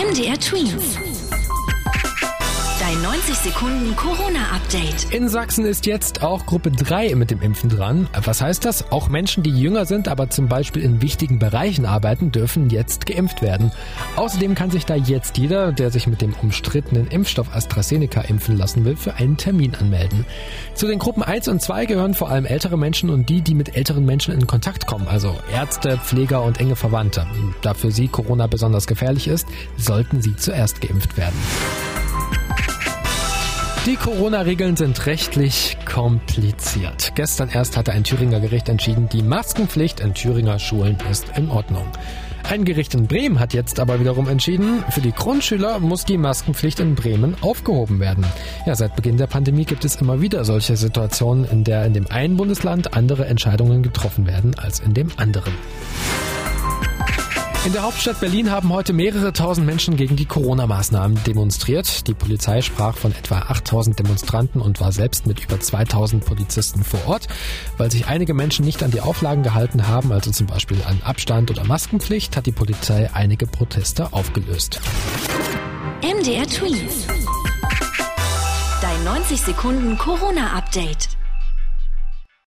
MDR Twins. Dein 90 Sekunden Corona-Update. In Sachsen ist jetzt auch Gruppe 3 mit dem Impfen dran. Was heißt das? Auch Menschen, die jünger sind, aber zum Beispiel in wichtigen Bereichen arbeiten, dürfen jetzt geimpft werden. Außerdem kann sich da jetzt jeder, der sich mit dem umstrittenen Impfstoff AstraZeneca impfen lassen will, für einen Termin anmelden. Zu den Gruppen 1 und 2 gehören vor allem ältere Menschen und die, die mit älteren Menschen in Kontakt kommen, also Ärzte, Pfleger und enge Verwandte. Da für sie Corona besonders gefährlich ist, sollten sie zuerst geimpft werden. Die Corona-Regeln sind rechtlich kompliziert. Gestern erst hatte ein Thüringer Gericht entschieden, die Maskenpflicht in Thüringer Schulen ist in Ordnung. Ein Gericht in Bremen hat jetzt aber wiederum entschieden, für die Grundschüler muss die Maskenpflicht in Bremen aufgehoben werden. Ja, seit Beginn der Pandemie gibt es immer wieder solche Situationen, in der in dem einen Bundesland andere Entscheidungen getroffen werden als in dem anderen. In der Hauptstadt Berlin haben heute mehrere tausend Menschen gegen die Corona-Maßnahmen demonstriert. Die Polizei sprach von etwa 8000 Demonstranten und war selbst mit über 2000 Polizisten vor Ort. Weil sich einige Menschen nicht an die Auflagen gehalten haben, also zum Beispiel an Abstand oder Maskenpflicht, hat die Polizei einige Proteste aufgelöst. MDR Twins. Dein 90 Sekunden Corona-Update.